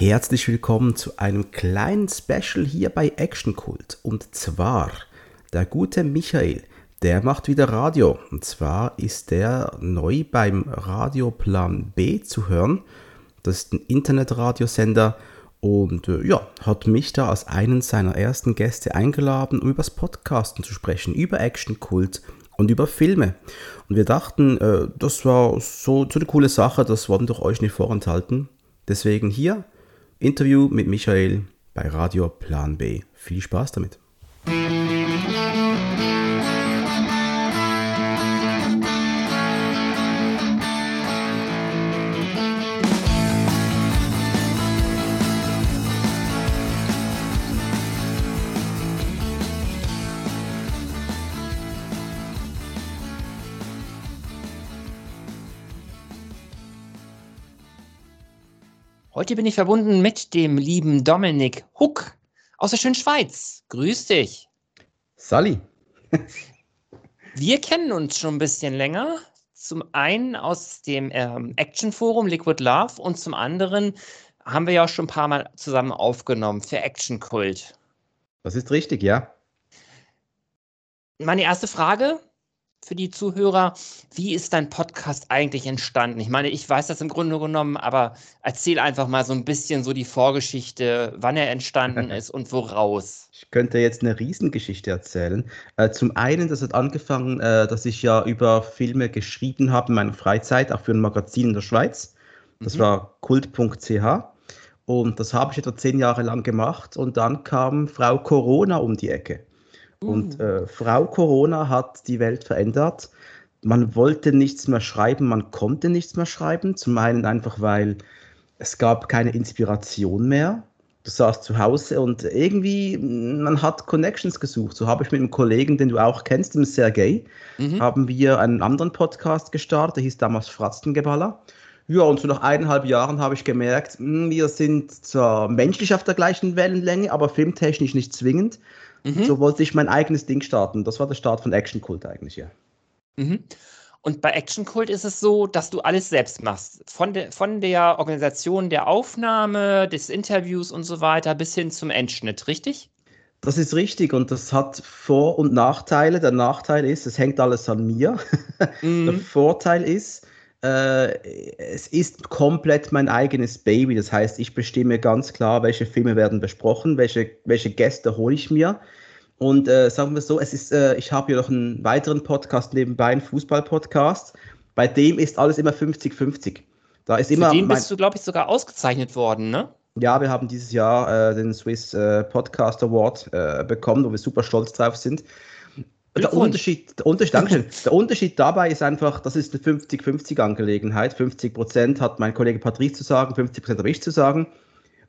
Herzlich willkommen zu einem kleinen Special hier bei Action Cult. Und zwar der gute Michael, der macht wieder Radio. Und zwar ist der neu beim Radioplan B zu hören. Das ist ein Internetradiosender und äh, ja, hat mich da als einen seiner ersten Gäste eingeladen, um über das Podcasten zu sprechen, über Action Cult und über Filme. Und wir dachten, äh, das war so, so eine coole Sache, das wollten doch euch nicht vorenthalten. Deswegen hier Interview mit Michael bei Radio Plan B. Viel Spaß damit. Heute bin ich verbunden mit dem lieben Dominik Huck aus der schönen Schweiz. Grüß dich. Sally. Wir kennen uns schon ein bisschen länger. Zum einen aus dem ähm, Action Forum Liquid Love und zum anderen haben wir ja auch schon ein paar Mal zusammen aufgenommen für Action Kult. Das ist richtig, ja. Meine erste Frage: für die Zuhörer, wie ist dein Podcast eigentlich entstanden? Ich meine, ich weiß das im Grunde genommen, aber erzähl einfach mal so ein bisschen so die Vorgeschichte, wann er entstanden ist und woraus. Ich könnte jetzt eine Riesengeschichte erzählen. Äh, zum einen, das hat angefangen, äh, dass ich ja über Filme geschrieben habe in meiner Freizeit, auch für ein Magazin in der Schweiz. Das mhm. war kult.ch. Und das habe ich etwa zehn Jahre lang gemacht. Und dann kam Frau Corona um die Ecke. Und uh. äh, Frau Corona hat die Welt verändert. Man wollte nichts mehr schreiben, man konnte nichts mehr schreiben. Zum einen einfach, weil es gab keine Inspiration mehr. Du saßt zu Hause und irgendwie, man hat Connections gesucht. So habe ich mit einem Kollegen, den du auch kennst, dem Sergei, mhm. haben wir einen anderen Podcast gestartet, der hieß damals Fratzengeballer. Ja, und so nach eineinhalb Jahren habe ich gemerkt, hm, wir sind zwar menschlich auf der gleichen Wellenlänge, aber filmtechnisch nicht zwingend. Mhm. So wollte ich mein eigenes Ding starten. Das war der Start von Action Cult eigentlich, ja. Mhm. Und bei Action Cult ist es so, dass du alles selbst machst. Von, de, von der Organisation der Aufnahme, des Interviews und so weiter bis hin zum Endschnitt, richtig? Das ist richtig und das hat Vor- und Nachteile. Der Nachteil ist, es hängt alles an mir. Mhm. Der Vorteil ist, es ist komplett mein eigenes Baby. Das heißt, ich bestimme ganz klar, welche Filme werden besprochen, welche, welche Gäste hole ich mir. Und äh, sagen wir so, es ist, äh, ich habe hier noch einen weiteren Podcast nebenbei, einen Fußball-Podcast. Bei dem ist alles immer 50-50. Da ist immer. Für den bist du, glaube ich, sogar ausgezeichnet worden, ne? Ja, wir haben dieses Jahr äh, den Swiss äh, Podcast Award äh, bekommen, wo wir super stolz drauf sind. Der Unterschied, der, Unterschied, der Unterschied dabei ist einfach, das ist eine 50-50-Angelegenheit. 50 Prozent hat mein Kollege Patrice zu sagen, 50 Prozent habe ich zu sagen.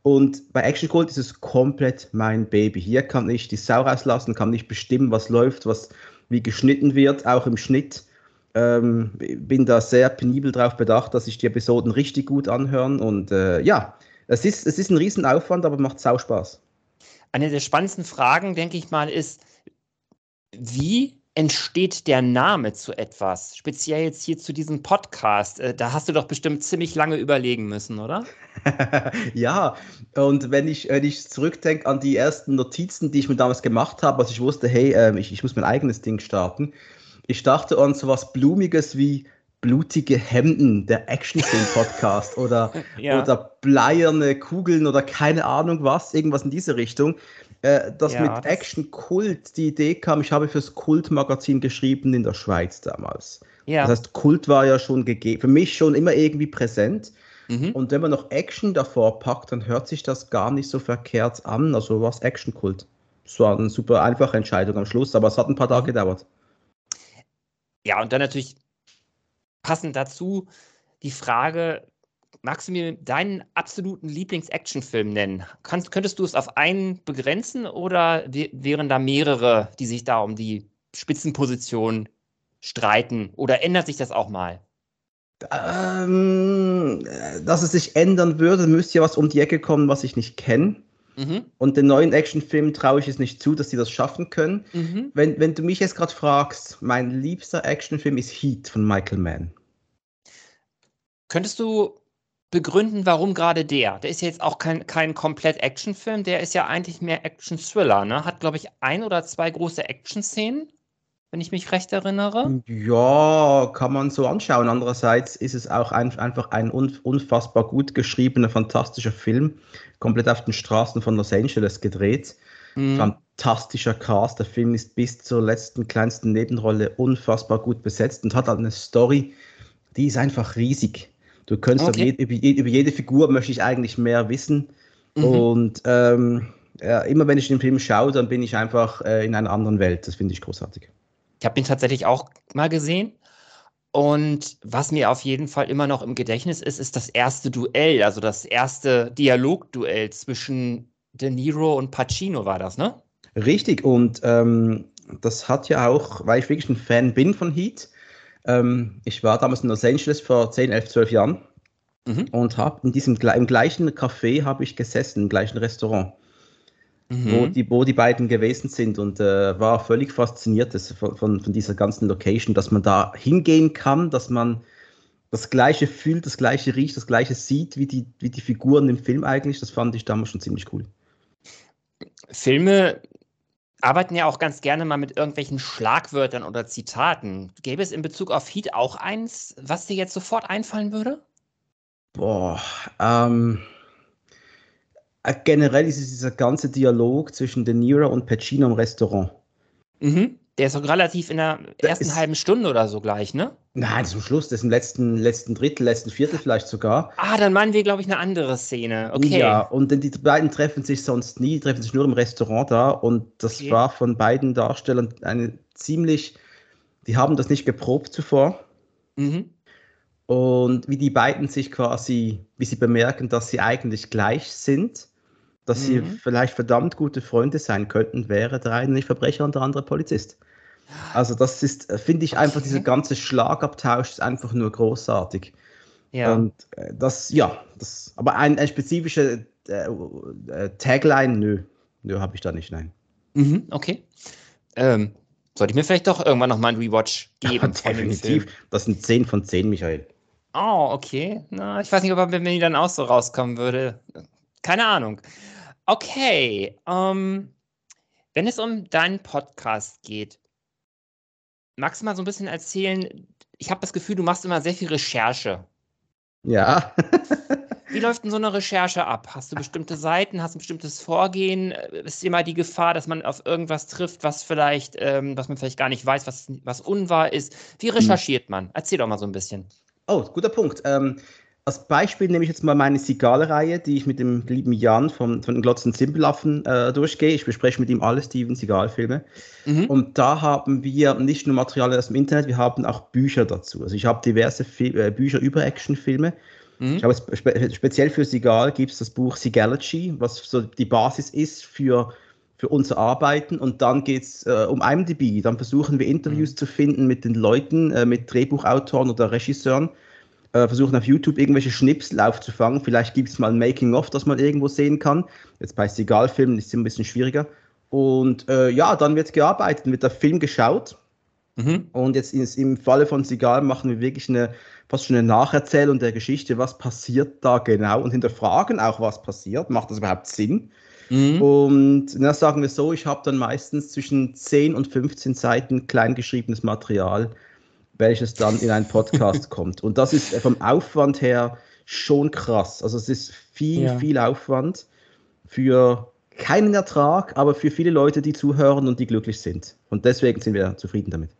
Und bei Action Cult ist es komplett mein Baby. Hier kann ich die Sau rauslassen, kann ich bestimmen, was läuft, was wie geschnitten wird, auch im Schnitt. Ähm, bin da sehr penibel darauf bedacht, dass sich die Episoden richtig gut anhören. Und äh, ja, es ist, es ist ein Riesenaufwand, aber macht sau Spaß. Eine der spannendsten Fragen, denke ich mal, ist, wie entsteht der Name zu etwas? Speziell jetzt hier zu diesem Podcast. Äh, da hast du doch bestimmt ziemlich lange überlegen müssen, oder? ja, und wenn ich, wenn ich zurückdenke an die ersten Notizen, die ich mir damals gemacht habe, als ich wusste, hey, äh, ich, ich muss mein eigenes Ding starten, ich dachte an so was Blumiges wie blutige Hemden, der Actionfilm-Podcast oder, ja. oder bleierne Kugeln oder keine Ahnung was, irgendwas in diese Richtung äh, dass ja, mit das Action Kult die Idee kam, ich habe fürs Kult-Magazin geschrieben in der Schweiz damals. Ja. Das heißt, Kult war ja schon gegeben, für mich schon immer irgendwie präsent. Mhm. Und wenn man noch Action davor packt, dann hört sich das gar nicht so verkehrt an. Also was Action Kult. Das war eine super einfache Entscheidung am Schluss, aber es hat ein paar Tage gedauert. Ja, und dann natürlich passend dazu die Frage, magst du mir deinen absoluten Lieblings-Action-Film nennen? Kannst, könntest du es auf einen begrenzen oder wären da mehrere, die sich da um die Spitzenposition streiten? Oder ändert sich das auch mal? Ähm, dass es sich ändern würde, müsste ja was um die Ecke kommen, was ich nicht kenne. Mhm. Und den neuen Actionfilmen traue ich es nicht zu, dass sie das schaffen können. Mhm. Wenn, wenn du mich jetzt gerade fragst, mein liebster Actionfilm ist Heat von Michael Mann. Könntest du begründen, warum gerade der? Der ist ja jetzt auch kein, kein komplett Actionfilm, der ist ja eigentlich mehr Action-Thriller, ne? Hat, glaube ich, ein oder zwei große Action-Szenen, wenn ich mich recht erinnere. Ja, kann man so anschauen. Andererseits ist es auch ein, einfach ein unfassbar gut geschriebener, fantastischer Film, komplett auf den Straßen von Los Angeles gedreht. Mhm. Fantastischer Cast. Der Film ist bis zur letzten kleinsten Nebenrolle unfassbar gut besetzt und hat halt eine Story, die ist einfach riesig. Du könntest okay. über, über, jede Figur möchte ich eigentlich mehr wissen. Mhm. Und ähm, ja, immer wenn ich den Film schaue, dann bin ich einfach äh, in einer anderen Welt. Das finde ich großartig. Ich habe ihn tatsächlich auch mal gesehen. Und was mir auf jeden Fall immer noch im Gedächtnis ist, ist das erste Duell, also das erste Dialogduell zwischen De Niro und Pacino war das, ne? Richtig, und ähm, das hat ja auch, weil ich wirklich ein Fan bin von Heat, ähm, ich war damals in Los Angeles vor 10, 11, 12 Jahren mhm. und habe in diesem im gleichen Café habe ich gesessen, im gleichen Restaurant, mhm. wo, die, wo die beiden gewesen sind und äh, war völlig fasziniert von, von, von, dieser ganzen Location, dass man da hingehen kann, dass man das Gleiche fühlt, das Gleiche riecht, das Gleiche sieht, wie die, wie die Figuren im Film eigentlich. Das fand ich damals schon ziemlich cool. Filme arbeiten ja auch ganz gerne mal mit irgendwelchen Schlagwörtern oder Zitaten. Gäbe es in Bezug auf Heat auch eins, was dir jetzt sofort einfallen würde? Boah, ähm, äh, generell ist es dieser ganze Dialog zwischen De Niro und Pacino im Restaurant. Mhm. Der ist doch relativ in der ersten ist, halben Stunde oder so gleich, ne? Nein, zum Schluss, das ist im letzten, letzten Drittel, letzten Viertel vielleicht sogar. Ah, dann meinen wir, glaube ich, eine andere Szene. Okay. Ja, und die beiden treffen sich sonst nie, treffen sich nur im Restaurant da und das okay. war von beiden Darstellern eine ziemlich, die haben das nicht geprobt zuvor. Mhm. Und wie die beiden sich quasi, wie sie bemerken, dass sie eigentlich gleich sind, dass mhm. sie vielleicht verdammt gute Freunde sein könnten, wäre der eine nicht Verbrecher und der andere Polizist. Also das ist, äh, finde ich einfach, okay. dieser ganze Schlagabtausch ist einfach nur großartig. Ja. Und äh, das, ja, das, aber ein, ein spezifischer äh, äh, Tagline, nö, nö, habe ich da nicht, nein. Mhm, okay. Ähm, sollte ich mir vielleicht doch irgendwann nochmal einen Rewatch geben? Ja, definitiv. Das sind 10 von 10, Michael. Oh, okay. Na, ich weiß nicht, ob er, wenn die dann auch so rauskommen würde. Keine Ahnung. Okay. Ähm, wenn es um deinen Podcast geht, magst du mal so ein bisschen erzählen? Ich habe das Gefühl, du machst immer sehr viel Recherche. Ja. Wie läuft denn so eine Recherche ab? Hast du bestimmte Seiten, hast du ein bestimmtes Vorgehen? Ist immer die Gefahr, dass man auf irgendwas trifft, was vielleicht, ähm, was man vielleicht gar nicht weiß, was, was unwahr ist? Wie hm. recherchiert man? Erzähl doch mal so ein bisschen. Oh, guter Punkt. Ähm, als Beispiel nehme ich jetzt mal meine Sigal-Reihe, die ich mit dem lieben Jan von, von den Glotzen Simpelaffen äh, durchgehe. Ich bespreche mit ihm alle Steven Seagal-Filme. Mhm. Und da haben wir nicht nur Material aus dem Internet, wir haben auch Bücher dazu. Also ich habe diverse Fil äh, Bücher über Actionfilme. Mhm. Ich habe spe speziell für Seagal gibt es das Buch Seagalogy, was so die Basis ist für für unser Arbeiten und dann geht es äh, um IMDb. Dann versuchen wir Interviews mhm. zu finden mit den Leuten, äh, mit Drehbuchautoren oder Regisseuren äh, versuchen auf YouTube irgendwelche Schnipsel aufzufangen. Vielleicht gibt es mal ein Making-of, das man irgendwo sehen kann. Jetzt bei Sigal-Filmen ist es ein bisschen schwieriger. Und äh, ja, dann wird gearbeitet, wird der Film geschaut. Mhm. Und jetzt ist, im Falle von Sigal machen wir wirklich eine fast schon eine Nacherzählung der Geschichte, was passiert da genau und hinterfragen auch, was passiert. Macht das überhaupt Sinn? Mhm. Und na, sagen wir so, ich habe dann meistens zwischen 10 und 15 Seiten kleingeschriebenes Material, welches dann in einen Podcast kommt. Und das ist vom Aufwand her schon krass. Also es ist viel, ja. viel Aufwand für keinen Ertrag, aber für viele Leute, die zuhören und die glücklich sind. Und deswegen sind wir zufrieden damit.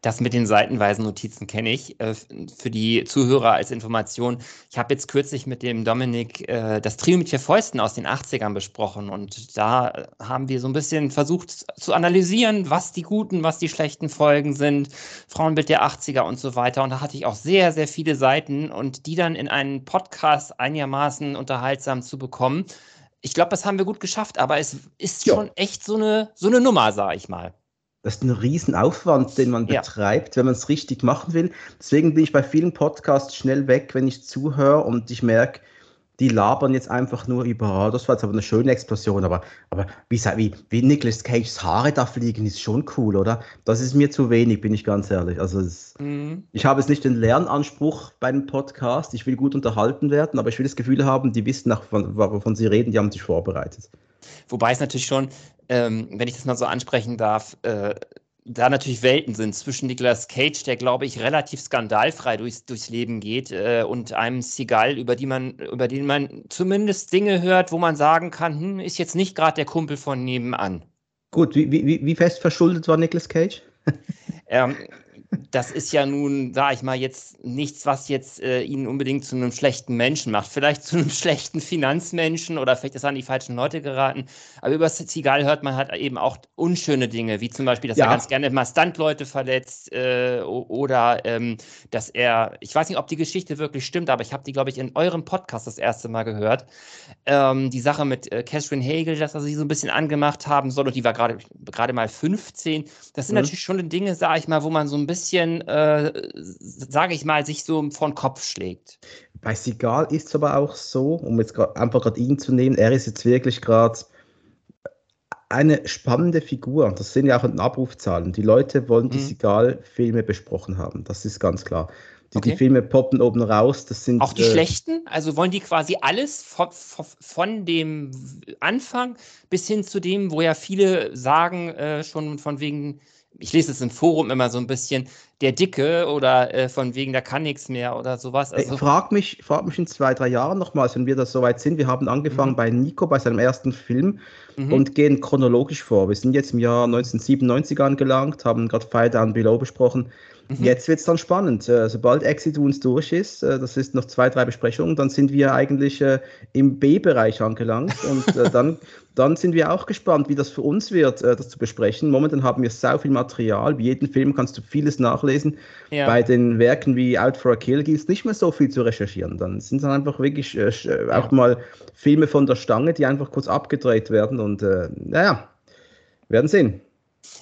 Das mit den seitenweisen Notizen kenne ich. Äh, für die Zuhörer als Information. Ich habe jetzt kürzlich mit dem Dominik äh, das Trio mit vier Fäusten aus den 80ern besprochen. Und da haben wir so ein bisschen versucht zu analysieren, was die guten, was die schlechten Folgen sind. Frauenbild der 80er und so weiter. Und da hatte ich auch sehr, sehr viele Seiten und die dann in einen Podcast einigermaßen unterhaltsam zu bekommen. Ich glaube, das haben wir gut geschafft, aber es ist ja. schon echt so eine, so eine Nummer, sage ich mal. Das ist ein Riesenaufwand, den man ja. betreibt, wenn man es richtig machen will. Deswegen bin ich bei vielen Podcasts schnell weg, wenn ich zuhöre und ich merke, die labern jetzt einfach nur über, oh, das war jetzt aber eine schöne Explosion, aber, aber wie, wie, wie Nicolas Cages Haare da fliegen, ist schon cool, oder? Das ist mir zu wenig, bin ich ganz ehrlich. Also es, mhm. ich habe jetzt nicht den Lernanspruch bei einem Podcast, ich will gut unterhalten werden, aber ich will das Gefühl haben, die wissen, nach, wovon sie reden, die haben sich vorbereitet. Wobei es natürlich schon, ähm, wenn ich das mal so ansprechen darf, äh, da natürlich Welten sind zwischen Nicolas Cage, der glaube ich relativ skandalfrei durchs, durchs Leben geht, äh, und einem Seagal, über die man, über den man zumindest Dinge hört, wo man sagen kann, hm, ist jetzt nicht gerade der Kumpel von nebenan. Gut, wie, wie, wie fest verschuldet war Nicolas Cage? ähm, das ist ja nun, sage ich mal, jetzt nichts, was jetzt äh, ihn unbedingt zu einem schlechten Menschen macht. Vielleicht zu einem schlechten Finanzmenschen oder vielleicht ist er an die falschen Leute geraten. Aber über Seagal hört man halt eben auch unschöne Dinge, wie zum Beispiel, dass ja. er ganz gerne mal Stuntleute verletzt äh, oder ähm, dass er, ich weiß nicht, ob die Geschichte wirklich stimmt, aber ich habe die, glaube ich, in eurem Podcast das erste Mal gehört. Ähm, die Sache mit äh, Catherine Hagel, dass er sie so ein bisschen angemacht haben soll und die war gerade mal 15. Das sind mhm. natürlich schon Dinge, sage ich mal, wo man so ein bisschen bisschen, äh, sage ich mal, sich so vor den Kopf schlägt. Bei Sigal ist es aber auch so, um jetzt grad, einfach gerade ihn zu nehmen, er ist jetzt wirklich gerade eine spannende Figur. Das sehen ja auch in Abrufzahlen. Die Leute wollen die mhm. Sigal-Filme besprochen haben. Das ist ganz klar. Die, okay. die, Filme poppen oben raus. Das sind, auch die äh, schlechten? Also wollen die quasi alles von, von, dem Anfang bis hin zu dem, wo ja viele sagen, äh, schon von wegen ich lese es im Forum immer so ein bisschen, der Dicke oder äh, von wegen, da kann nichts mehr oder sowas. Also, frag, mich, frag mich in zwei, drei Jahren nochmals, wenn wir das soweit sind. Wir haben angefangen mhm. bei Nico, bei seinem ersten Film mhm. und gehen chronologisch vor. Wir sind jetzt im Jahr 1997 angelangt, haben gerade Fire Down Below besprochen. Mhm. Jetzt wird es dann spannend. Äh, sobald Exit Wounds durch ist, äh, das ist noch zwei, drei Besprechungen, dann sind wir eigentlich äh, im B-Bereich angelangt und dann, dann sind wir auch gespannt, wie das für uns wird, das zu besprechen. Momentan haben wir so viel Material. Wie jeden Film kannst du vieles nachlesen. Ja. Bei den Werken wie Out for a Kill gibt es nicht mehr so viel zu recherchieren. Dann sind es einfach wirklich äh, auch mal Filme von der Stange, die einfach kurz abgedreht werden und äh, naja, werden sehen.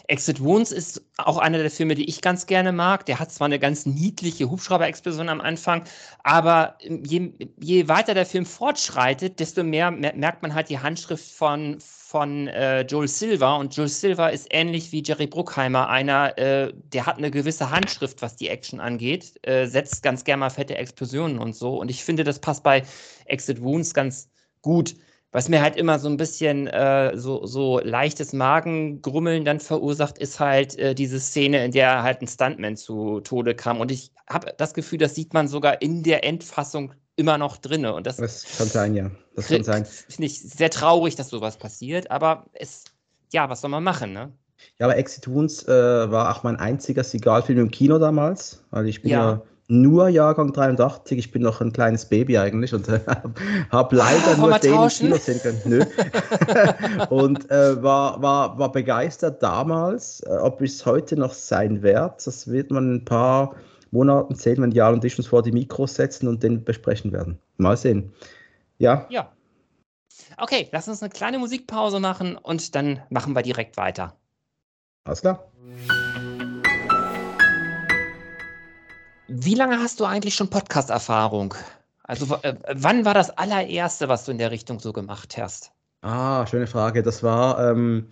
Exit Wounds ist auch einer der Filme, die ich ganz gerne mag. Der hat zwar eine ganz niedliche Hubschrauber-Explosion am Anfang, aber je, je, weiter der Film fortschreitet, desto mehr merkt man halt die Handschrift von, von äh, Joel Silver. Und Joel Silver ist ähnlich wie Jerry Bruckheimer einer, äh, der hat eine gewisse Handschrift, was die Action angeht, äh, setzt ganz gerne mal fette Explosionen und so. Und ich finde, das passt bei Exit Wounds ganz gut. Was mir halt immer so ein bisschen äh, so, so leichtes Magengrummeln dann verursacht, ist halt äh, diese Szene, in der halt ein Stuntman zu Tode kam. Und ich habe das Gefühl, das sieht man sogar in der Endfassung immer noch drin. Und das, das kann sein, ja. Das kann sein. Finde ich sehr traurig, dass sowas passiert, aber es, ja, was soll man machen, ne? Ja, aber Exit Wounds äh, war auch mein einziger Sigal-Film im Kino damals, weil ich bin ja, ja nur Jahrgang 83. Ich bin noch ein kleines Baby eigentlich und äh, habe leider ah, nur den tauschen? Kino sehen können. Nö. und äh, war, war, war begeistert damals. Äh, ob es heute noch sein wird, das wird man in ein paar Monaten sehen, wenn Jan und ich uns vor die Mikros setzen und den besprechen werden. Mal sehen. Ja. Ja. Okay, lass uns eine kleine Musikpause machen und dann machen wir direkt weiter. Alles klar. Wie lange hast du eigentlich schon Podcast-Erfahrung? Also äh, wann war das allererste, was du in der Richtung so gemacht hast? Ah, schöne Frage. Das war, ähm,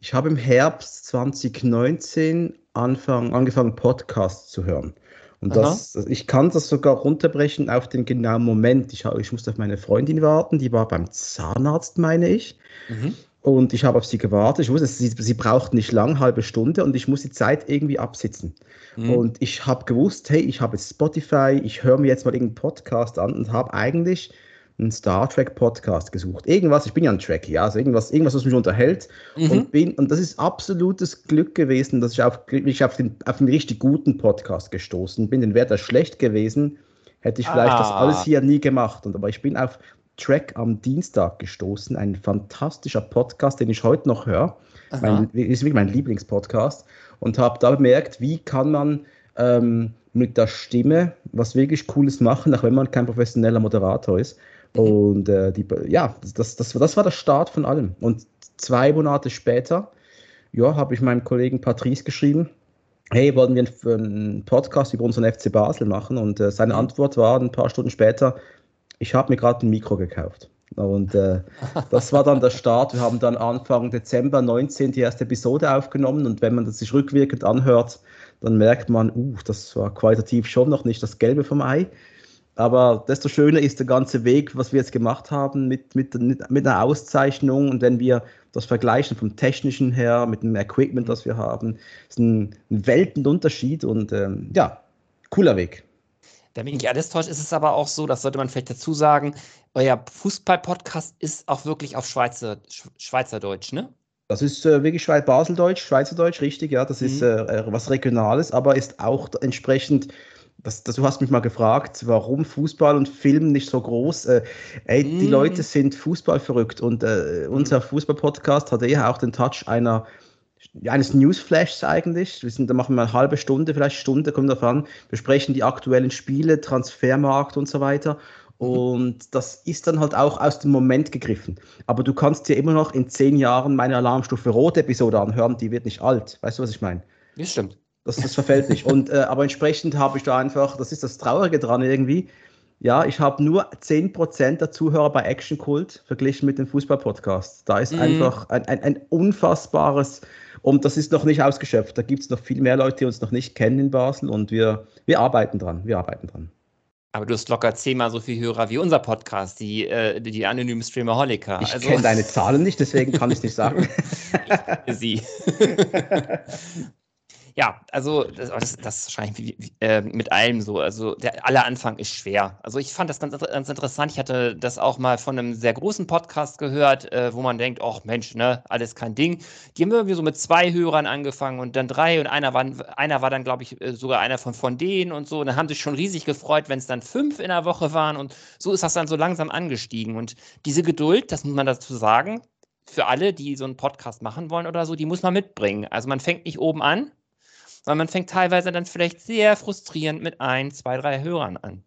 ich habe im Herbst 2019 Anfang, angefangen, Podcasts zu hören. Und das, ich kann das sogar runterbrechen auf den genauen Moment. Ich, ich musste auf meine Freundin warten, die war beim Zahnarzt, meine ich. Mhm. Und ich habe auf sie gewartet. Ich wusste, sie, sie braucht nicht lang, halbe Stunde, und ich muss die Zeit irgendwie absitzen. Mhm. Und ich habe gewusst, hey, ich habe jetzt Spotify, ich höre mir jetzt mal irgendeinen Podcast an und habe eigentlich einen Star Trek Podcast gesucht. Irgendwas, ich bin ja ein Trekkie, ja, also irgendwas, irgendwas, was mich unterhält. Mhm. Und, bin, und das ist absolutes Glück gewesen, dass ich auf, ich auf, den, auf den richtig guten Podcast gestoßen bin. Den wäre das schlecht gewesen, hätte ich vielleicht ah. das alles hier nie gemacht. Und, aber ich bin auf Track am Dienstag gestoßen. Ein fantastischer Podcast, den ich heute noch höre. Mein, ist wirklich mein Lieblingspodcast. Und habe da bemerkt, wie kann man ähm, mit der Stimme was wirklich Cooles machen, auch wenn man kein professioneller Moderator ist. Mhm. Und äh, die, ja, das, das, das war der Start von allem. Und zwei Monate später, ja, habe ich meinem Kollegen Patrice geschrieben, hey, wollen wir einen Podcast über unseren FC Basel machen? Und äh, seine mhm. Antwort war ein paar Stunden später, ich habe mir gerade ein Mikro gekauft. Und äh, das war dann der Start. Wir haben dann Anfang Dezember 19 die erste Episode aufgenommen und wenn man das sich rückwirkend anhört, dann merkt man, uh, das war qualitativ schon noch nicht das Gelbe vom Ei. Aber desto schöner ist der ganze Weg, was wir jetzt gemacht haben mit, mit, mit einer Auszeichnung. Und wenn wir das vergleichen vom technischen her, mit dem Equipment, das wir haben, ist ein, ein Weltenunterschied und ähm, ja, cooler Weg. Da bin ich alles täuscht, ist es aber auch so, das sollte man vielleicht dazu sagen, euer Fußball-Podcast ist auch wirklich auf Schweizer, Schweizerdeutsch, ne? Das ist äh, wirklich Schweiz Baseldeutsch, Schweizerdeutsch, richtig, ja. Das mhm. ist äh, äh, was Regionales, aber ist auch entsprechend das, das, du hast mich mal gefragt, warum Fußball und Film nicht so groß. Äh, ey, mm. die mhm. Leute sind Fußball verrückt und äh, unser Fußball-Podcast hat eher auch den Touch einer eines Newsflashs eigentlich. Wir sind, da machen wir eine halbe Stunde, vielleicht Stunde, kommt davon, besprechen die aktuellen Spiele, Transfermarkt und so weiter. Mhm. Und das ist dann halt auch aus dem Moment gegriffen. Aber du kannst dir immer noch in zehn Jahren meine Alarmstufe Rot-Episode anhören, die wird nicht alt. Weißt du, was ich meine? Das stimmt. Das, das verfällt nicht. Und, äh, aber entsprechend habe ich da einfach, das ist das Traurige dran irgendwie. Ja, ich habe nur 10% der Zuhörer bei Action Cult verglichen mit dem Fußball-Podcast. Da ist mhm. einfach ein, ein, ein, unfassbares, und das ist noch nicht ausgeschöpft. Da gibt es noch viel mehr Leute, die uns noch nicht kennen in Basel und wir, wir arbeiten dran. Wir arbeiten dran. Aber du hast locker zehnmal so viele Hörer wie unser Podcast, die, äh, die anonymen Streamerholiker. Ich also, kenne deine Zahlen nicht, deswegen kann ich es nicht sagen. sie. Ja, also das, das, ist wahrscheinlich äh, mit allem so. Also der aller Anfang ist schwer. Also ich fand das ganz, ganz interessant. Ich hatte das auch mal von einem sehr großen Podcast gehört, äh, wo man denkt, ach Mensch, ne, alles kein Ding. Die haben irgendwie so mit zwei Hörern angefangen und dann drei und einer war, einer war dann, glaube ich, äh, sogar einer von, von denen und so. Und dann haben sich schon riesig gefreut, wenn es dann fünf in der Woche waren und so ist das dann so langsam angestiegen. Und diese Geduld, das muss man dazu sagen, für alle, die so einen Podcast machen wollen oder so, die muss man mitbringen. Also man fängt nicht oben an, weil man fängt teilweise dann vielleicht sehr frustrierend mit ein, zwei, drei Hörern an.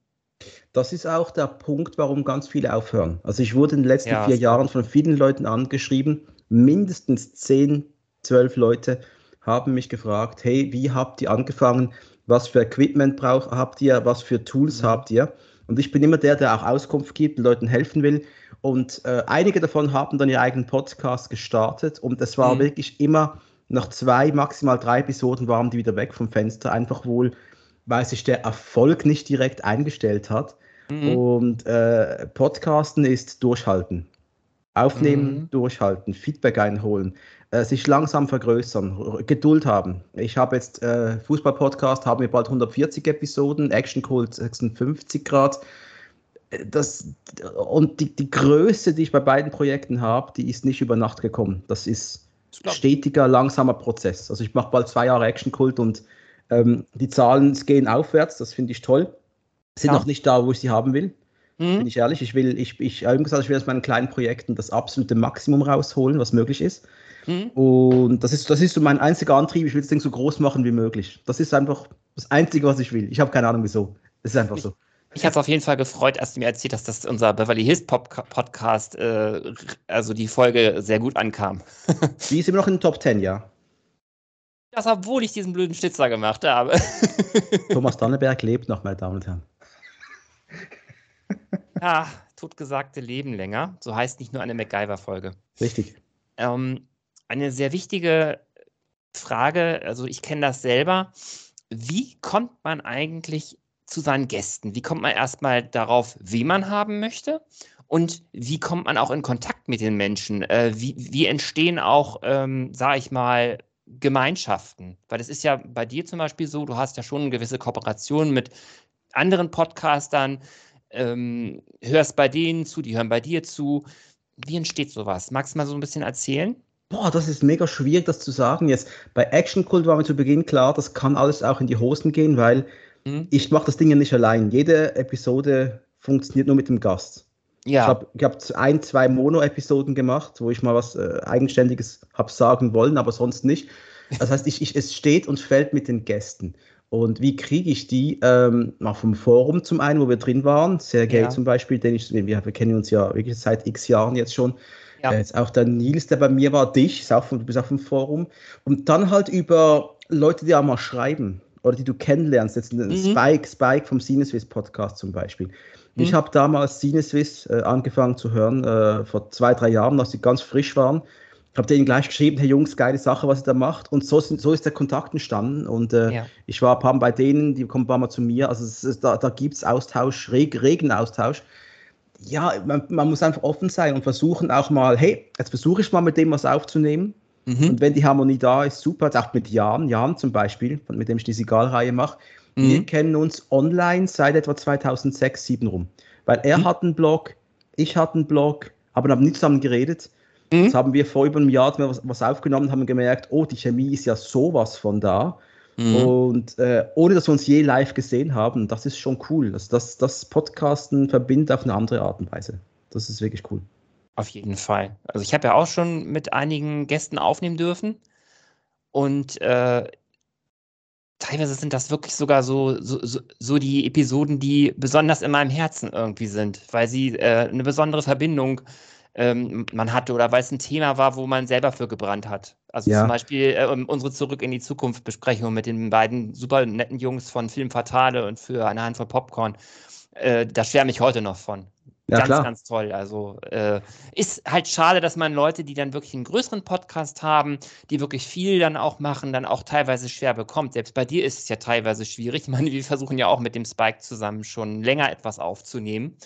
Das ist auch der Punkt, warum ganz viele aufhören. Also ich wurde in den letzten ja, vier Jahren von vielen Leuten angeschrieben, mindestens zehn, zwölf Leute haben mich gefragt, hey, wie habt ihr angefangen? Was für Equipment braucht, habt ihr? Was für Tools mhm. habt ihr? Und ich bin immer der, der auch Auskunft gibt, den Leuten helfen will. Und äh, einige davon haben dann ihren eigenen Podcast gestartet und es war mhm. wirklich immer nach zwei, maximal drei Episoden waren die wieder weg vom Fenster, einfach wohl, weil sich der Erfolg nicht direkt eingestellt hat. Mhm. Und äh, Podcasten ist durchhalten. Aufnehmen, mhm. durchhalten, Feedback einholen, äh, sich langsam vergrößern, Geduld haben. Ich habe jetzt äh, Fußball-Podcast, haben wir bald 140 Episoden, Action Cult 56 Grad. Das, und die, die Größe, die ich bei beiden Projekten habe, die ist nicht über Nacht gekommen. Das ist stetiger, langsamer Prozess. Also ich mache bald zwei Jahre Action-Kult und ähm, die Zahlen gehen aufwärts, das finde ich toll. Sind ja. noch nicht da, wo ich sie haben will. Mhm. Bin ich ehrlich. Ich will, ich, ich, ich gesagt, ich will aus meinen kleinen Projekten das absolute Maximum rausholen, was möglich ist. Mhm. Und das ist, das ist so mein einziger Antrieb. Ich will das Ding so groß machen wie möglich. Das ist einfach das Einzige, was ich will. Ich habe keine Ahnung wieso. Es ist einfach so. Ich habe es auf jeden Fall gefreut, als du mir erzählt hast, dass unser Beverly Hills Pop Podcast, äh, also die Folge sehr gut ankam. die ist immer noch in den Top 10, ja. Das, obwohl ich diesen blöden Schnitzer gemacht habe. Thomas Danneberg lebt noch, meine Damen und Herren. Ja, totgesagte Leben länger. So heißt nicht nur eine MacGyver-Folge. Richtig. Ähm, eine sehr wichtige Frage, also ich kenne das selber. Wie kommt man eigentlich zu seinen Gästen? Wie kommt man erstmal darauf, wen man haben möchte? Und wie kommt man auch in Kontakt mit den Menschen? Äh, wie, wie, entstehen auch, ähm, sage ich mal, Gemeinschaften? Weil es ist ja bei dir zum Beispiel so, du hast ja schon eine gewisse Kooperation mit anderen Podcastern, ähm, hörst bei denen zu, die hören bei dir zu. Wie entsteht sowas? Magst du mal so ein bisschen erzählen? Boah, das ist mega schwierig, das zu sagen. Jetzt bei Action Cult war mir zu Beginn klar, das kann alles auch in die Hosen gehen, weil Mhm. Ich mache das Ding ja nicht allein. Jede Episode funktioniert nur mit dem Gast. Ja. Ich habe hab ein, zwei Mono-Episoden gemacht, wo ich mal was äh, Eigenständiges habe sagen wollen, aber sonst nicht. Das heißt, ich, ich, es steht und fällt mit den Gästen. Und wie kriege ich die? Ähm, mal vom Forum zum einen, wo wir drin waren. Sergej ja. zum Beispiel, den ich, wir, wir kennen uns ja wirklich seit x Jahren jetzt schon. Ja. Äh, jetzt auch der Nils, der bei mir war, dich, ist auch vom, du bist auch vom Forum. Und dann halt über Leute, die auch mal schreiben oder die du kennenlernst, jetzt mhm. Spike, Spike vom Sinuswiss Podcast zum Beispiel. Mhm. Ich habe damals Cineswiss äh, angefangen zu hören, äh, vor zwei, drei Jahren, als sie ganz frisch waren. Ich habe denen gleich geschrieben, hey Jungs, geile Sache, was ihr da macht. Und so, sind, so ist der Kontakt entstanden. Und äh, ja. ich war ein paar Mal bei denen, die kommen ein paar Mal zu mir. Also ist, da, da gibt es Austausch, reg, regen Austausch. Ja, man, man, muss einfach offen sein und versuchen auch mal, hey, jetzt versuche ich mal mit dem was aufzunehmen. Mhm. Und wenn die Harmonie da ist, super. Auch mit Jan, Jan zum Beispiel, mit dem ich die Sigal-Reihe mache. Mhm. Wir kennen uns online seit etwa 2006, 2007 rum. Weil er mhm. hat einen Blog, ich hatte einen Blog, aber wir haben nicht zusammen geredet. Mhm. Das haben wir vor über einem Jahr was, was aufgenommen, haben gemerkt, oh, die Chemie ist ja sowas von da. Mhm. Und äh, ohne dass wir uns je live gesehen haben, das ist schon cool. Das, das, das Podcasten verbindet auf eine andere Art und Weise. Das ist wirklich cool. Auf jeden Fall. Also ich habe ja auch schon mit einigen Gästen aufnehmen dürfen. Und äh, teilweise sind das wirklich sogar so, so, so, die Episoden, die besonders in meinem Herzen irgendwie sind, weil sie äh, eine besondere Verbindung ähm, man hatte oder weil es ein Thema war, wo man selber für gebrannt hat. Also ja. zum Beispiel äh, unsere Zurück in die Zukunft Besprechung mit den beiden super netten Jungs von Film Fatale und für eine Handvoll Popcorn. Äh, da schwärme ich heute noch von. Ja, ganz, klar. ganz toll. Also äh, ist halt schade, dass man Leute, die dann wirklich einen größeren Podcast haben, die wirklich viel dann auch machen, dann auch teilweise schwer bekommt. Selbst bei dir ist es ja teilweise schwierig. Ich meine, wir versuchen ja auch mit dem Spike zusammen schon länger etwas aufzunehmen.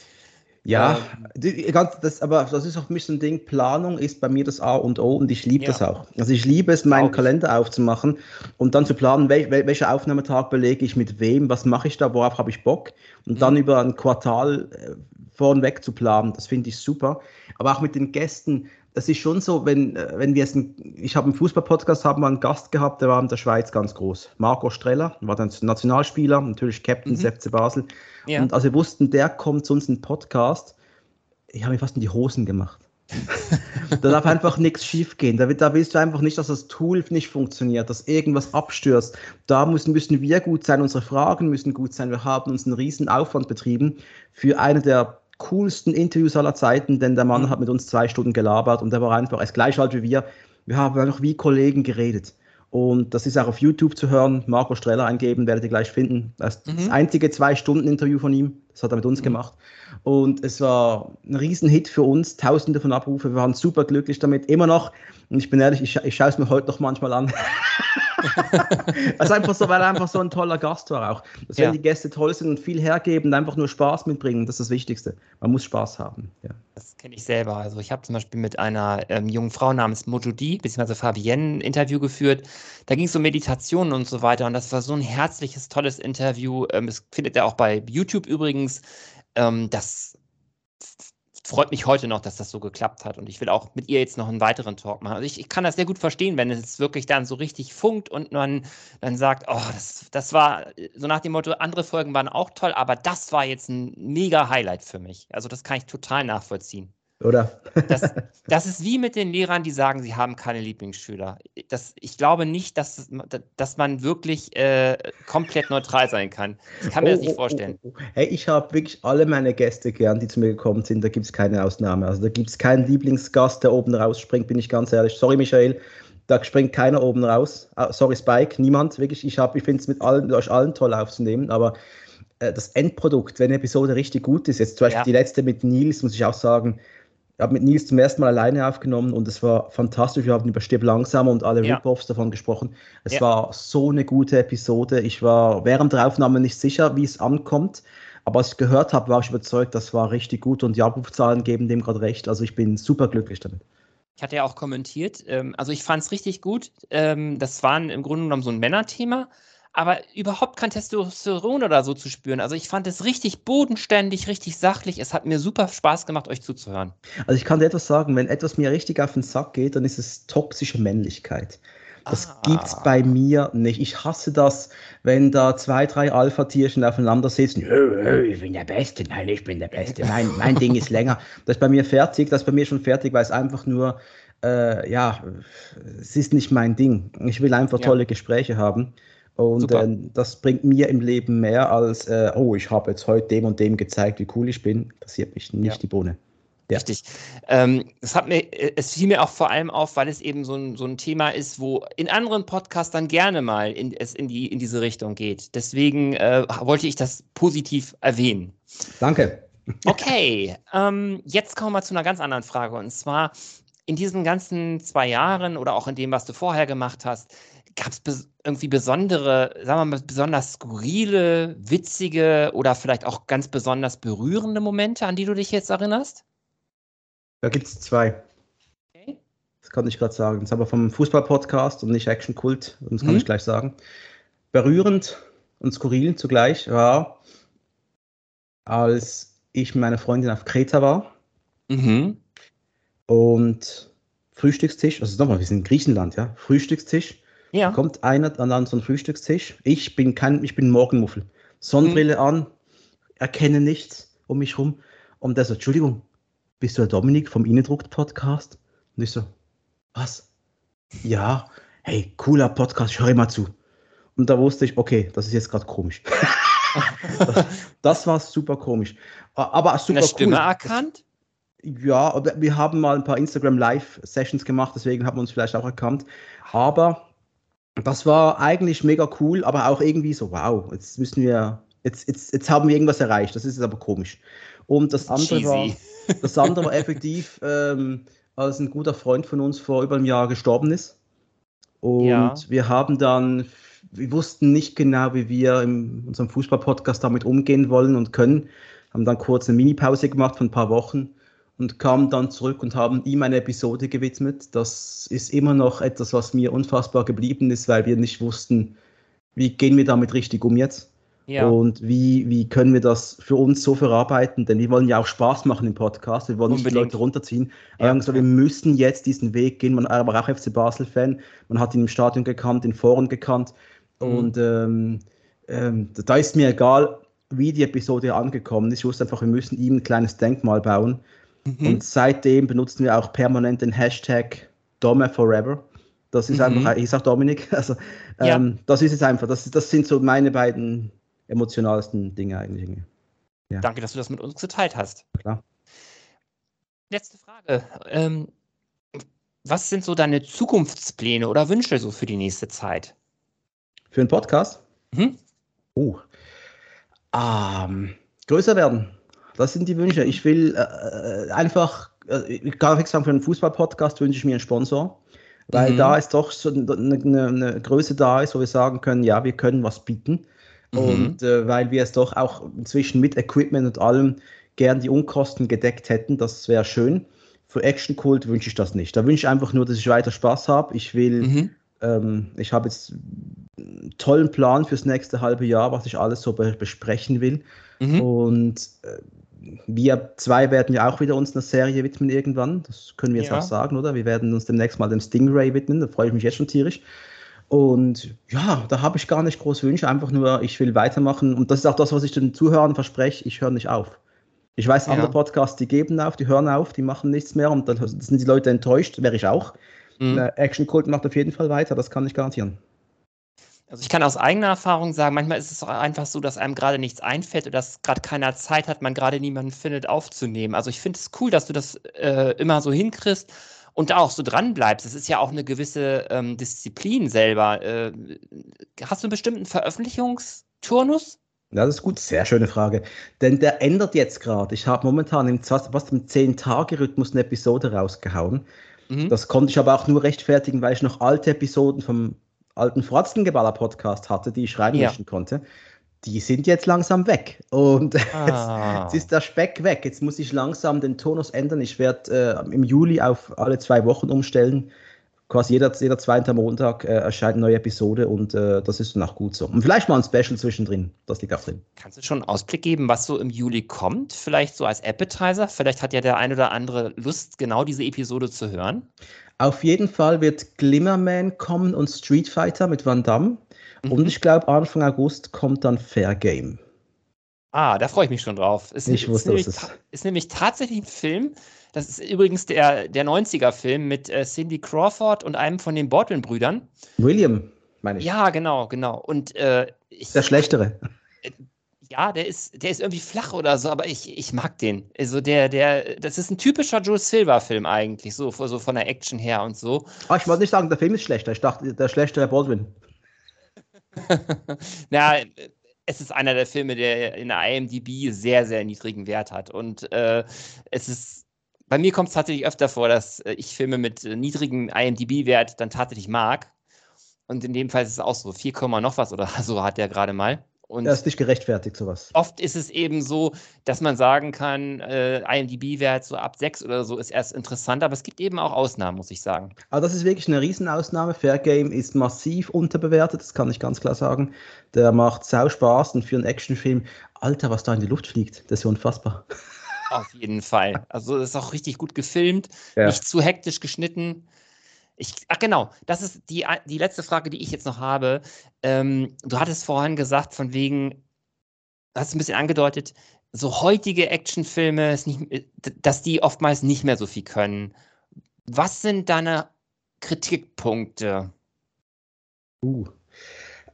Ja, ähm, das, aber das ist auch mich so ein Ding. Planung ist bei mir das A und O und ich liebe ja. das auch. Also ich liebe es, meinen Kalender aufzumachen und dann zu planen, wel, wel, welcher Aufnahmetag belege ich mit wem, was mache ich da, worauf habe ich Bock und mhm. dann über ein Quartal äh, vornweg zu planen. Das finde ich super. Aber auch mit den Gästen, das ist schon so, wenn, äh, wenn wir jetzt, ein, ich habe einen Fußball-Podcast, haben wir einen Gast gehabt, der war in der Schweiz ganz groß. Marco Streller, war dann Nationalspieler, natürlich Captain mhm. FC Basel. Ja. Und als wir wussten, der kommt zu uns in den Podcast, ich habe mir fast in die Hosen gemacht. da darf einfach nichts schief gehen. Da, da, willst du einfach nicht, dass das Tool nicht funktioniert, dass irgendwas abstürzt. Da müssen, müssen wir gut sein, unsere Fragen müssen gut sein. Wir haben uns einen riesen Aufwand betrieben für eine der coolsten Interviews aller Zeiten, denn der Mann mhm. hat mit uns zwei Stunden gelabert und der war einfach, er ist gleich alt wie wir. Wir haben einfach wie Kollegen geredet. Und das ist auch auf YouTube zu hören. Marco Streller eingeben, werdet ihr gleich finden. Das, mhm. das einzige Zwei-Stunden-Interview von ihm. Das hat er mit uns mhm. gemacht. Und es war ein Riesenhit für uns. Tausende von Abrufen. Wir waren super glücklich damit. Immer noch. Und ich bin ehrlich, ich, ich schaue es mir heute noch manchmal an. also einfach so, weil er einfach so ein toller Gast war auch. Dass ja. wenn die Gäste toll sind und viel hergeben, einfach nur Spaß mitbringen, das ist das Wichtigste. Man muss Spaß haben. Ja. Das kenne ich selber. Also ich habe zum Beispiel mit einer ähm, jungen Frau namens Mojudi bzw. Fabienne ein Interview geführt. Da ging es um Meditationen und so weiter und das war so ein herzliches, tolles Interview. Ähm, das findet ihr auch bei YouTube übrigens. Ähm, das freut mich heute noch, dass das so geklappt hat. Und ich will auch mit ihr jetzt noch einen weiteren Talk machen. Also ich, ich kann das sehr gut verstehen, wenn es wirklich dann so richtig funkt und man dann sagt, oh, das, das war so nach dem Motto, andere Folgen waren auch toll, aber das war jetzt ein mega Highlight für mich. Also das kann ich total nachvollziehen. Oder? Das, das, ist wie mit den Lehrern, die sagen, sie haben keine Lieblingsschüler. Das, ich glaube nicht, dass, dass man wirklich äh, komplett neutral sein kann. Ich kann mir oh, das nicht oh, oh, vorstellen. Oh, oh, hey, ich habe wirklich alle meine Gäste gern, die zu mir gekommen sind. Da gibt es keine Ausnahme. Also da gibt es keinen Lieblingsgast, der oben rausspringt, bin ich ganz ehrlich. Sorry, Michael. Da springt keiner oben raus. Ah, sorry, Spike, niemand. Wirklich, ich, ich finde es mit allen, euch allen toll aufzunehmen, aber äh, das Endprodukt, wenn eine Episode richtig gut ist, jetzt zum Beispiel ja. die letzte mit Nils, muss ich auch sagen, ich habe mit Nils zum ersten Mal alleine aufgenommen und es war fantastisch. Wir haben über Stirb langsam und alle ja. Rip-Offs davon gesprochen. Es ja. war so eine gute Episode. Ich war während der Aufnahme nicht sicher, wie es ankommt. Aber als ich gehört habe, war ich überzeugt, das war richtig gut und die Abrufzahlen geben dem gerade recht. Also ich bin super glücklich damit. Ich hatte ja auch kommentiert, ähm, also ich fand es richtig gut. Ähm, das war im Grunde genommen so ein Männerthema, aber überhaupt kein Testosteron oder so zu spüren. Also ich fand es richtig bodenständig, richtig sachlich. Es hat mir super Spaß gemacht, euch zuzuhören. Also ich kann dir etwas sagen, wenn etwas mir richtig auf den Sack geht, dann ist es toxische Männlichkeit. Das ah. gibt's bei mir nicht. Ich hasse das, wenn da zwei, drei Alpha-Tierchen aufeinander sitzen. Ich bin der Beste. Nein, ich bin der Beste. Mein, mein Ding ist länger. Das ist bei mir fertig. Das ist bei mir schon fertig, weil es einfach nur, äh, ja, es ist nicht mein Ding. Ich will einfach ja. tolle Gespräche haben. Und äh, das bringt mir im Leben mehr als, äh, oh, ich habe jetzt heute dem und dem gezeigt, wie cool ich bin. Interessiert mich nicht ja. die Bohne. Ja. Richtig. Ähm, es, hat mir, es fiel mir auch vor allem auf, weil es eben so ein, so ein Thema ist, wo in anderen Podcasts dann gerne mal in, es in, die, in diese Richtung geht. Deswegen äh, wollte ich das positiv erwähnen. Danke. Okay, ähm, jetzt kommen wir zu einer ganz anderen Frage. Und zwar in diesen ganzen zwei Jahren oder auch in dem, was du vorher gemacht hast, gab es bes irgendwie besondere, sagen wir mal, besonders skurrile, witzige oder vielleicht auch ganz besonders berührende Momente, an die du dich jetzt erinnerst? Da gibt es zwei. Okay. Das kann ich gerade sagen. Das ist aber vom Fußball-Podcast und nicht Action-Kult. Das kann mhm. ich gleich sagen. Berührend und skurril zugleich war, als ich mit meiner Freundin auf Kreta war. Mhm. Und Frühstückstisch, also nochmal, wir sind in Griechenland, ja, Frühstückstisch. Ja. Kommt einer an unseren Frühstückstisch. Ich bin kein, ich bin Morgenmuffel. Sonnenbrille mhm. an, erkenne nichts um mich rum. Und der so, Entschuldigung, bist du der Dominik vom Innendruckt-Podcast? Und ich so, was? Ja, hey, cooler Podcast, ich höre mal zu. Und da wusste ich, okay, das ist jetzt gerade komisch. das, das, war super komisch. Aber super Eine Stimme cool. erkannt? Ja, wir haben mal ein paar Instagram Live-Sessions gemacht, deswegen haben wir uns vielleicht auch erkannt. Aber das war eigentlich mega cool, aber auch irgendwie so, wow, jetzt müssen wir, jetzt, jetzt, jetzt haben wir irgendwas erreicht. Das ist aber komisch. Und das andere war, das andere war effektiv, ähm, als ein guter Freund von uns vor über einem Jahr gestorben ist. Und ja. wir haben dann, wir wussten nicht genau, wie wir in unserem Fußball-Podcast damit umgehen wollen und können. Haben dann kurz eine Mini-Pause gemacht von ein paar Wochen und kamen dann zurück und haben ihm eine Episode gewidmet. Das ist immer noch etwas, was mir unfassbar geblieben ist, weil wir nicht wussten, wie gehen wir damit richtig um jetzt. Ja. Und wie, wie können wir das für uns so verarbeiten? Denn wir wollen ja auch Spaß machen im Podcast. Wir wollen Unbedingt. nicht die Leute runterziehen. Ja. Aber wir müssen jetzt diesen Weg gehen. Man war auch FC Basel-Fan. Man hat ihn im Stadion gekannt, in Foren gekannt. Mhm. Und ähm, ähm, da ist mir egal, wie die Episode angekommen ist. Ich wusste einfach, wir müssen ihm ein kleines Denkmal bauen. Mhm. Und seitdem benutzen wir auch permanent den Hashtag Dome Forever. Das ist mhm. einfach, ich sag Dominik, also ähm, ja. das ist es einfach. Das, das sind so meine beiden emotionalsten Dinge eigentlich. Ja. Danke, dass du das mit uns geteilt hast. Klar. Letzte Frage. Ähm, was sind so deine Zukunftspläne oder Wünsche so für die nächste Zeit? Für einen Podcast? Mhm. Oh. Ähm, größer werden. Das sind die Wünsche. Ich will äh, äh einfach, äh, gar nichts sagen, für einen Fußball-Podcast wünsche ich mir einen Sponsor, weil mhm. da ist doch so eine, eine, eine, Größe da ist, wo wir sagen können, ja, wir können was bieten. Mhm. Und äh, weil wir es doch auch inzwischen mit Equipment und allem gern die Unkosten gedeckt hätten, das wäre schön. Für Action Cult wünsche ich das nicht. Da wünsche ich einfach nur, dass ich weiter Spaß habe. Ich will, mhm. ähm, ich habe jetzt einen tollen Plan fürs nächste halbe Jahr, was ich alles so be besprechen will. Mhm. Und äh, wir zwei werden ja auch wieder uns einer Serie widmen irgendwann. Das können wir jetzt ja. auch sagen, oder? Wir werden uns demnächst mal dem Stingray widmen. Da freue ich mich jetzt schon tierisch. Und ja, da habe ich gar nicht groß Wünsche, einfach nur, ich will weitermachen. Und das ist auch das, was ich den Zuhörern verspreche, ich höre nicht auf. Ich weiß, ja. andere Podcasts, die geben auf, die hören auf, die machen nichts mehr und dann sind die Leute enttäuscht, wäre ich auch. Mhm. Action Cult macht auf jeden Fall weiter, das kann ich garantieren. Also ich kann aus eigener Erfahrung sagen, manchmal ist es auch einfach so, dass einem gerade nichts einfällt oder dass gerade keiner Zeit hat, man gerade niemanden findet aufzunehmen. Also ich finde es cool, dass du das äh, immer so hinkriegst und da auch so dran bleibst. Es ist ja auch eine gewisse ähm, Disziplin selber. Äh, hast du einen bestimmten Veröffentlichungsturnus? Ja, das ist gut, sehr schöne Frage. Denn der ändert jetzt gerade. Ich habe momentan im, fast im 10-Tage-Rhythmus eine Episode rausgehauen. Mhm. Das konnte ich aber auch nur rechtfertigen, weil ich noch alte Episoden vom alten Fratzengeballer-Podcast hatte, die ich reinmischen ja. konnte, die sind jetzt langsam weg. Und ah. jetzt, ist der Speck weg. Jetzt muss ich langsam den Tonus ändern. Ich werde äh, im Juli auf alle zwei Wochen umstellen. Quasi jeder, jeder zweite Montag äh, erscheint eine neue Episode und äh, das ist dann auch gut so. Und vielleicht mal ein Special zwischendrin. Das liegt auch drin. Kannst du schon einen Ausblick geben, was so im Juli kommt? Vielleicht so als Appetizer? Vielleicht hat ja der ein oder andere Lust, genau diese Episode zu hören. Auf jeden Fall wird Glimmerman kommen und Street Fighter mit Van Damme. Mhm. Und ich glaube, Anfang August kommt dann Fair Game. Ah, da freue ich mich schon drauf. Ist, ich wusste, ist, nämlich, ist nämlich tatsächlich ein Film. Das ist übrigens der, der 90er-Film mit äh, Cindy Crawford und einem von den Baldwin-Brüdern. William, meine ich. Ja, genau, genau. Und äh, ich, der Schlechtere. Ja, der ist, der ist irgendwie flach oder so, aber ich, ich mag den. Also der, der, das ist ein typischer Jules Silver-Film eigentlich, so, so von der Action her und so. Ah, ich wollte nicht sagen, der Film ist schlechter. Ich dachte, der schlechte Baldwin. Na, es ist einer der Filme, der in der IMDb sehr, sehr niedrigen Wert hat. Und äh, es ist, bei mir kommt es tatsächlich öfter vor, dass äh, ich Filme mit äh, niedrigem IMDb-Wert dann tatsächlich mag. Und in dem Fall ist es auch so, 4, noch was oder so hat der gerade mal. Und das ist nicht gerechtfertigt, sowas. Oft ist es eben so, dass man sagen kann, äh, IMDb-Wert so ab 6 oder so ist erst interessant, aber es gibt eben auch Ausnahmen, muss ich sagen. Aber das ist wirklich eine Riesenausnahme. Fair Game ist massiv unterbewertet, das kann ich ganz klar sagen. Der macht sau Spaß und für einen Actionfilm, Alter, was da in die Luft fliegt, das ist ja unfassbar. Auf jeden Fall. Also ist auch richtig gut gefilmt, ja. nicht zu hektisch geschnitten. Ich, ach genau, das ist die, die letzte Frage, die ich jetzt noch habe. Ähm, du hattest vorhin gesagt, von wegen, hast ein bisschen angedeutet, so heutige Actionfilme, dass die oftmals nicht mehr so viel können. Was sind deine Kritikpunkte? Uh,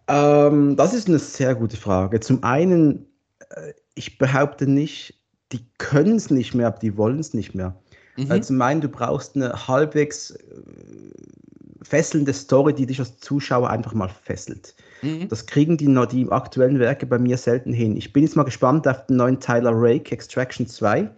ähm, das ist eine sehr gute Frage. Zum einen, äh, ich behaupte nicht, die können es nicht mehr, aber die wollen es nicht mehr. Mhm. Also meinen, du brauchst eine halbwegs äh, fesselnde Story, die dich als Zuschauer einfach mal fesselt. Mhm. Das kriegen die, die aktuellen Werke bei mir selten hin. Ich bin jetzt mal gespannt auf den neuen Tyler Rake Extraction 2.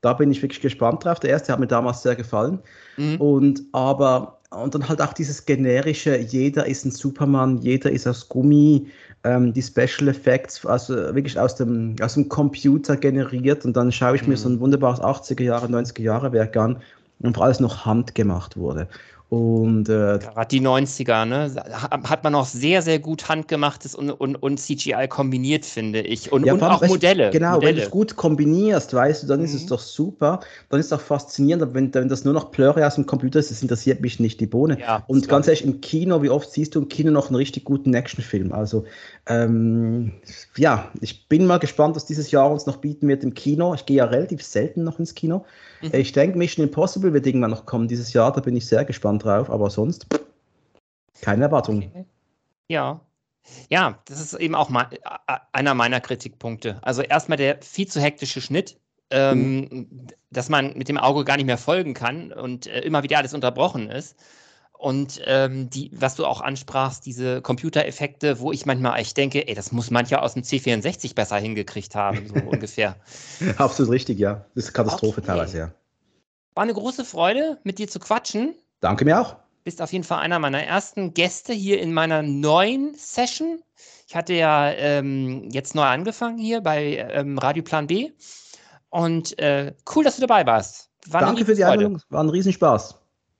Da bin ich wirklich gespannt drauf. Der erste hat mir damals sehr gefallen. Mhm. Und aber und dann halt auch dieses generische, jeder ist ein Superman, jeder ist aus Gummi, ähm, die Special Effects, also wirklich aus dem, aus dem Computer generiert und dann schaue ich mhm. mir so ein wunderbares 80er Jahre, 90er Jahre Werk an und alles noch handgemacht wurde. Und äh, gerade die 90er, ne, hat man auch sehr, sehr gut handgemachtes und, und, und CGI kombiniert, finde ich. Und, ja, und auch Modelle. Genau, Modelle. wenn du es gut kombinierst, weißt du, dann mhm. ist es mhm. doch super. Dann ist es auch faszinierend. Aber wenn, wenn das nur noch Plöre aus dem Computer ist, das interessiert mich nicht die Bohne. Ja, und ganz ehrlich, im Kino, wie oft siehst du im Kino noch einen richtig guten Actionfilm? Also, ähm, ja, ich bin mal gespannt, was dieses Jahr uns noch bieten wird im Kino. Ich gehe ja relativ selten noch ins Kino. Mhm. Ich denke, Mission Impossible wird irgendwann noch kommen dieses Jahr, da bin ich sehr gespannt drauf, aber sonst keine Erwartungen. Okay. Ja. Ja, das ist eben auch mal, einer meiner Kritikpunkte. Also erstmal der viel zu hektische Schnitt, ähm, mhm. dass man mit dem Auge gar nicht mehr folgen kann und äh, immer wieder alles unterbrochen ist. Und ähm, die, was du auch ansprachst, diese Computereffekte, wo ich manchmal echt denke, ey, das muss mancher aus dem C64 besser hingekriegt haben, so ungefähr. Absolut richtig, ja. Das ist eine Katastrophe okay. teilweise, ja. War eine große Freude, mit dir zu quatschen. Danke mir auch. Bist auf jeden Fall einer meiner ersten Gäste hier in meiner neuen Session. Ich hatte ja ähm, jetzt neu angefangen hier bei ähm, Radio Plan B. Und äh, cool, dass du dabei warst. War Danke für die Einladung. War ein Riesenspaß.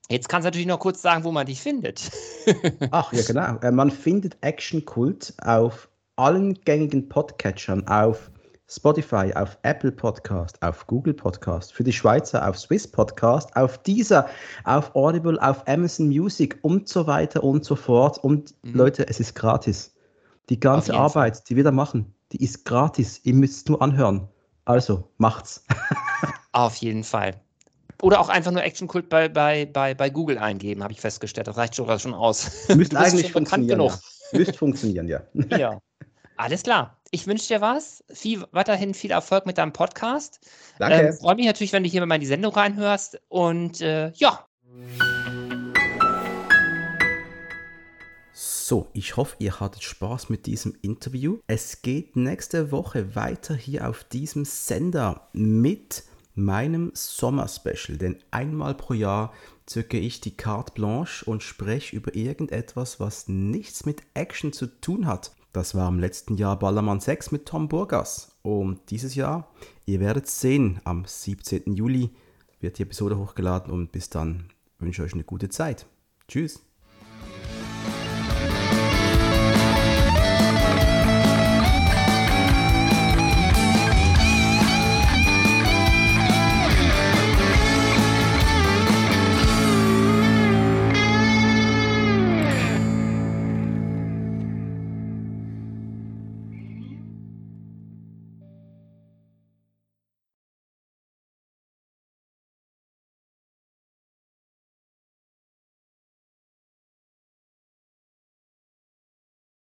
Jetzt kannst du natürlich noch kurz sagen, wo man dich findet. Ach ja, genau. Äh, man findet Action Kult auf allen gängigen Podcatchern, auf Spotify, auf Apple Podcast, auf Google Podcast, für die Schweizer auf Swiss Podcast, auf dieser, auf Audible, auf Amazon Music und so weiter und so fort. Und mhm. Leute, es ist gratis. Die ganze Arbeit, die wir da machen, die ist gratis. Ihr müsst es nur anhören. Also, macht's. Auf jeden Fall. Oder auch einfach nur Actionkult bei, bei, bei, bei Google eingeben, habe ich festgestellt. Das reicht sogar schon aus. Müsste eigentlich funktionieren. Genug. Ja. Müsste funktionieren, ja. Ja. Alles klar. Ich wünsche dir was. Viel, weiterhin viel Erfolg mit deinem Podcast. Danke. Ähm, Freue mich natürlich, wenn du hier mal in die Sendung reinhörst. Und äh, ja. So, ich hoffe, ihr hattet Spaß mit diesem Interview. Es geht nächste Woche weiter hier auf diesem Sender mit meinem Sommerspecial, denn einmal pro Jahr zücke ich die Carte Blanche und spreche über irgendetwas, was nichts mit Action zu tun hat. Das war im letzten Jahr Ballermann 6 mit Tom Burgas. Und dieses Jahr, ihr werdet es sehen, am 17. Juli wird die Episode hochgeladen und bis dann wünsche ich euch eine gute Zeit. Tschüss.